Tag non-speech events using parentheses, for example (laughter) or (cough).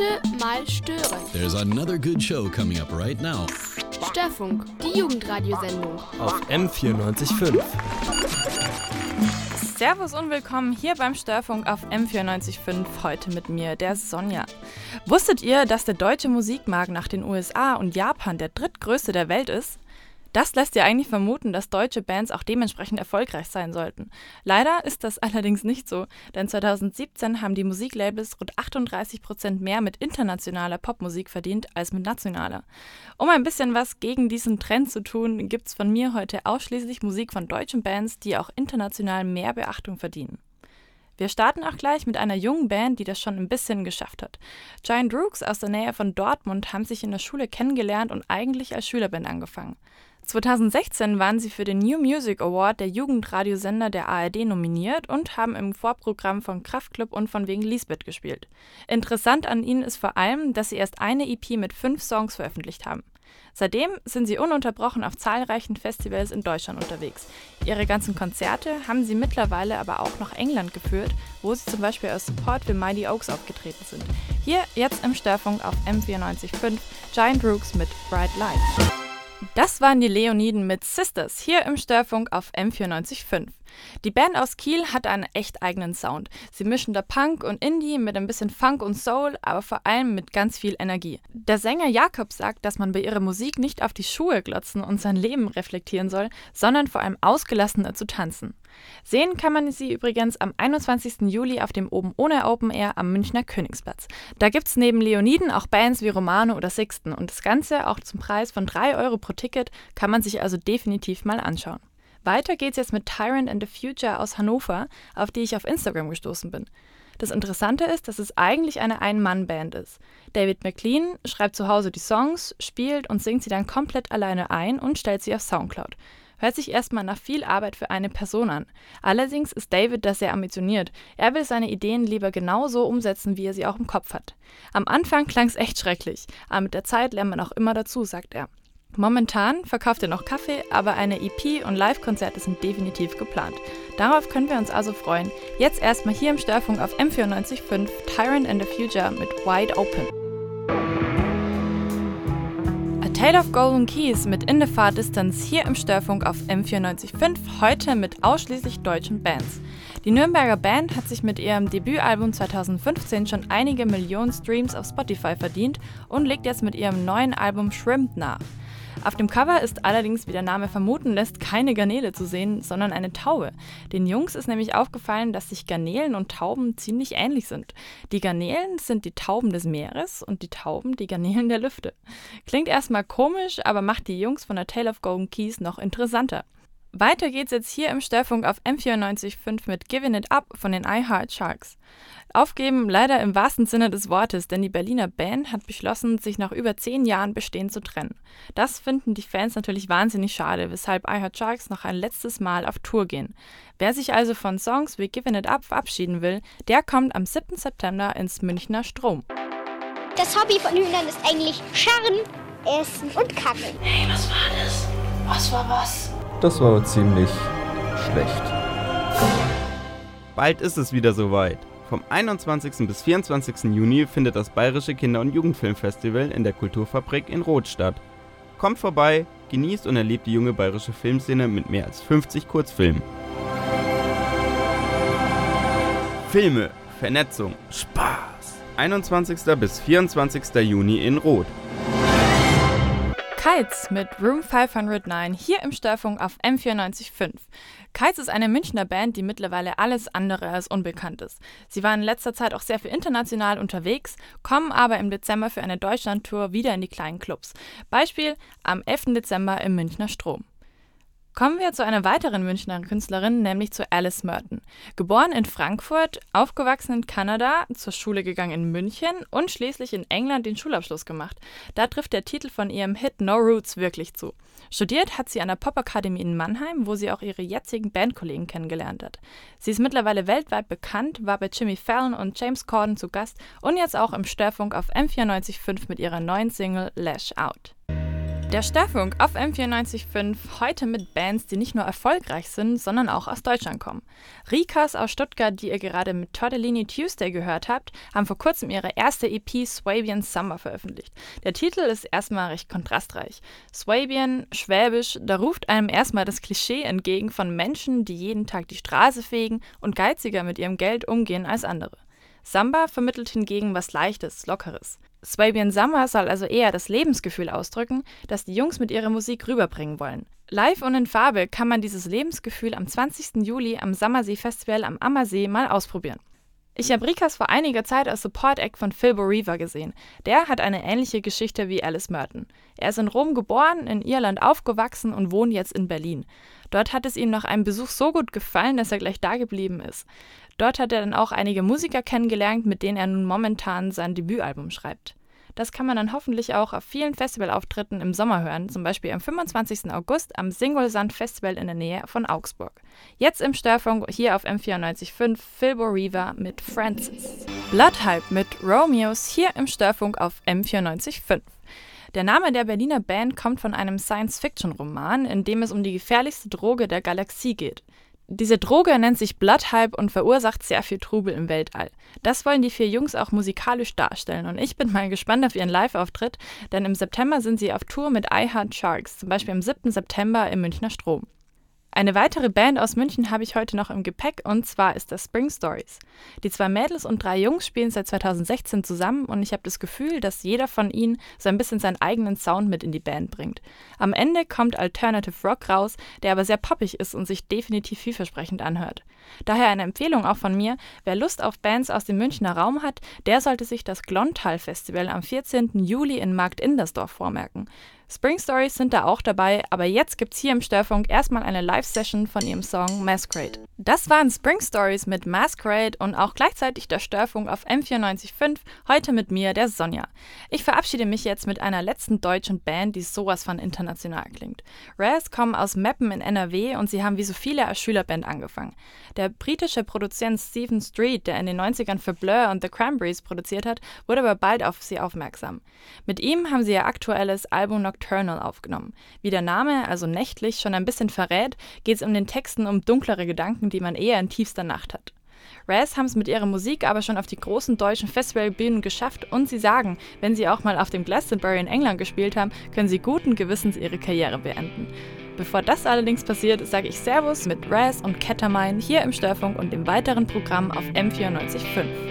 Bitte mal stören. There's another good show coming up right now. Störfunk, die Jugendradiosendung. Auf M94.5. Servus und willkommen hier beim Störfunk auf M94.5. Heute mit mir, der Sonja. Wusstet ihr, dass der deutsche Musikmarkt nach den USA und Japan der drittgrößte der Welt ist? Das lässt ja eigentlich vermuten, dass deutsche Bands auch dementsprechend erfolgreich sein sollten. Leider ist das (laughs) allerdings nicht so, denn 2017 haben die Musiklabels rund 38 Prozent mehr mit internationaler Popmusik verdient als mit nationaler. Um ein bisschen was gegen diesen Trend zu tun, gibt's von mir heute ausschließlich Musik von deutschen Bands, die auch international mehr Beachtung verdienen. Wir starten auch gleich mit einer jungen Band, die das schon ein bisschen geschafft hat. Giant Rooks aus der Nähe von Dortmund haben sich in der Schule kennengelernt und eigentlich als Schülerband angefangen. 2016 waren sie für den New Music Award der Jugendradiosender der ARD nominiert und haben im Vorprogramm von Kraftklub und von wegen Lisbeth gespielt. Interessant an ihnen ist vor allem, dass sie erst eine EP mit fünf Songs veröffentlicht haben. Seitdem sind sie ununterbrochen auf zahlreichen Festivals in Deutschland unterwegs. Ihre ganzen Konzerte haben sie mittlerweile aber auch nach England geführt, wo sie zum Beispiel als Support für Mighty Oaks aufgetreten sind. Hier jetzt im Störfunk auf M94.5 Giant Rooks mit Bright Lights. Das waren die Leoniden mit Sisters hier im Störfunk auf M945. Die Band aus Kiel hat einen echt eigenen Sound. Sie mischen da Punk und Indie mit ein bisschen Funk und Soul, aber vor allem mit ganz viel Energie. Der Sänger Jakob sagt, dass man bei ihrer Musik nicht auf die Schuhe glotzen und sein Leben reflektieren soll, sondern vor allem ausgelassener zu tanzen. Sehen kann man sie übrigens am 21. Juli auf dem Oben ohne Open Air am Münchner Königsplatz. Da gibt's neben Leoniden auch Bands wie Romano oder Sixten und das Ganze auch zum Preis von 3 Euro pro Ticket kann man sich also definitiv mal anschauen. Weiter geht's jetzt mit Tyrant and the Future aus Hannover, auf die ich auf Instagram gestoßen bin. Das Interessante ist, dass es eigentlich eine Ein-Mann-Band ist. David McLean schreibt zu Hause die Songs, spielt und singt sie dann komplett alleine ein und stellt sie auf Soundcloud. Hört sich erstmal nach viel Arbeit für eine Person an. Allerdings ist David da sehr ambitioniert. Er will seine Ideen lieber genau so umsetzen, wie er sie auch im Kopf hat. Am Anfang klang es echt schrecklich, aber mit der Zeit lernt man auch immer dazu, sagt er. Momentan verkauft er noch Kaffee, aber eine EP und Live-Konzerte sind definitiv geplant. Darauf können wir uns also freuen. Jetzt erstmal hier im Störfunk auf M945 Tyrant and the Future mit Wide Open. A Tale of Golden Keys mit In the Far Distance hier im Störfunk auf M945, heute mit ausschließlich deutschen Bands. Die Nürnberger Band hat sich mit ihrem Debütalbum 2015 schon einige Millionen Streams auf Spotify verdient und legt jetzt mit ihrem neuen Album Shrimp nach. Auf dem Cover ist allerdings, wie der Name vermuten lässt, keine Garnele zu sehen, sondern eine Taube. Den Jungs ist nämlich aufgefallen, dass sich Garnelen und Tauben ziemlich ähnlich sind. Die Garnelen sind die Tauben des Meeres und die Tauben die Garnelen der Lüfte. Klingt erstmal komisch, aber macht die Jungs von der Tale of Golden Keys noch interessanter. Weiter geht's jetzt hier im Störfunk auf M94.5 mit Giving It Up von den I Heart Sharks. Aufgeben leider im wahrsten Sinne des Wortes, denn die Berliner Band hat beschlossen, sich nach über zehn Jahren Bestehen zu trennen. Das finden die Fans natürlich wahnsinnig schade, weshalb I Heart Sharks noch ein letztes Mal auf Tour gehen. Wer sich also von Songs wie Giving It Up verabschieden will, der kommt am 7. September ins Münchner Strom. Das Hobby von Hühnern ist eigentlich Scharren, Essen und Kacken. Hey, was war das? Was war was? Das war ziemlich schlecht. Bald ist es wieder soweit. Vom 21. bis 24. Juni findet das Bayerische Kinder- und Jugendfilmfestival in der Kulturfabrik in Roth statt. Kommt vorbei, genießt und erlebt die junge bayerische Filmszene mit mehr als 50 Kurzfilmen. Filme, Vernetzung, Spaß. 21. bis 24. Juni in Roth. Kites mit Room 509 hier im Störfunk auf M945. Kites ist eine Münchner Band, die mittlerweile alles andere als unbekannt ist. Sie waren in letzter Zeit auch sehr viel international unterwegs, kommen aber im Dezember für eine Deutschlandtour wieder in die kleinen Clubs. Beispiel am 11. Dezember im Münchner Strom. Kommen wir zu einer weiteren Münchner Künstlerin, nämlich zu Alice Merton. Geboren in Frankfurt, aufgewachsen in Kanada, zur Schule gegangen in München und schließlich in England den Schulabschluss gemacht. Da trifft der Titel von ihrem Hit No Roots wirklich zu. Studiert hat sie an der Popakademie in Mannheim, wo sie auch ihre jetzigen Bandkollegen kennengelernt hat. Sie ist mittlerweile weltweit bekannt, war bei Jimmy Fallon und James Corden zu Gast und jetzt auch im Störfunk auf M945 mit ihrer neuen Single Lash Out. Der Störfunk auf M94.5 heute mit Bands, die nicht nur erfolgreich sind, sondern auch aus Deutschland kommen. Rikas aus Stuttgart, die ihr gerade mit Tortellini Tuesday gehört habt, haben vor kurzem ihre erste EP Swabian Summer veröffentlicht. Der Titel ist erstmal recht kontrastreich. Swabian, Schwäbisch, da ruft einem erstmal das Klischee entgegen von Menschen, die jeden Tag die Straße fegen und geiziger mit ihrem Geld umgehen als andere. Samba vermittelt hingegen was Leichtes, Lockeres. Swabian Summer soll also eher das Lebensgefühl ausdrücken, das die Jungs mit ihrer Musik rüberbringen wollen. Live und in Farbe kann man dieses Lebensgefühl am 20. Juli am Sommersee Festival am Ammersee mal ausprobieren. Ich habe Rikas vor einiger Zeit als Support-Act von Philbo Reaver gesehen. Der hat eine ähnliche Geschichte wie Alice Merton. Er ist in Rom geboren, in Irland aufgewachsen und wohnt jetzt in Berlin. Dort hat es ihm nach einem Besuch so gut gefallen, dass er gleich da geblieben ist. Dort hat er dann auch einige Musiker kennengelernt, mit denen er nun momentan sein Debütalbum schreibt. Das kann man dann hoffentlich auch auf vielen Festivalauftritten im Sommer hören, zum Beispiel am 25. August am Singolsand Festival in der Nähe von Augsburg. Jetzt im Störfunk hier auf M94.5 Philbo Reaver mit Francis. Bloodhype mit Romeos hier im Störfunk auf M94.5. Der Name der Berliner Band kommt von einem Science-Fiction-Roman, in dem es um die gefährlichste Droge der Galaxie geht. Diese Droge nennt sich Bloodhype und verursacht sehr viel Trubel im Weltall. Das wollen die vier Jungs auch musikalisch darstellen und ich bin mal gespannt auf ihren Live-Auftritt, denn im September sind sie auf Tour mit I Heart Sharks, zum Beispiel am 7. September im Münchner Strom. Eine weitere Band aus München habe ich heute noch im Gepäck und zwar ist das Spring Stories. Die zwei Mädels und drei Jungs spielen seit 2016 zusammen und ich habe das Gefühl, dass jeder von ihnen so ein bisschen seinen eigenen Sound mit in die Band bringt. Am Ende kommt Alternative Rock raus, der aber sehr poppig ist und sich definitiv vielversprechend anhört. Daher eine Empfehlung auch von mir, wer Lust auf Bands aus dem Münchner Raum hat, der sollte sich das Glontal Festival am 14. Juli in Markt Indersdorf vormerken. Spring Stories sind da auch dabei, aber jetzt gibt's hier im Störfunk erstmal eine Live-Session von ihrem Song Masquerade. Das waren Spring Stories mit Masquerade und auch gleichzeitig der Störfunk auf M94.5, heute mit mir, der Sonja. Ich verabschiede mich jetzt mit einer letzten deutschen Band, die sowas von international klingt. Raz kommen aus Meppen in NRW und sie haben wie so viele als Schülerband angefangen. Der britische Produzent Stephen Street, der in den 90ern für Blur und The Cranberries produziert hat, wurde aber bald auf sie aufmerksam. Mit ihm haben sie ihr aktuelles Album Nocturnal aufgenommen. Wie der Name, also nächtlich, schon ein bisschen verrät, geht es um den Texten um dunklere Gedanken, die man eher in tiefster Nacht hat. Raz haben es mit ihrer Musik aber schon auf die großen deutschen Festivalbühnen geschafft und sie sagen, wenn sie auch mal auf dem Glastonbury in England gespielt haben, können sie guten Gewissens ihre Karriere beenden. Bevor das allerdings passiert, sage ich Servus mit Raz und Ketamine hier im Störfunk und dem weiteren Programm auf M945.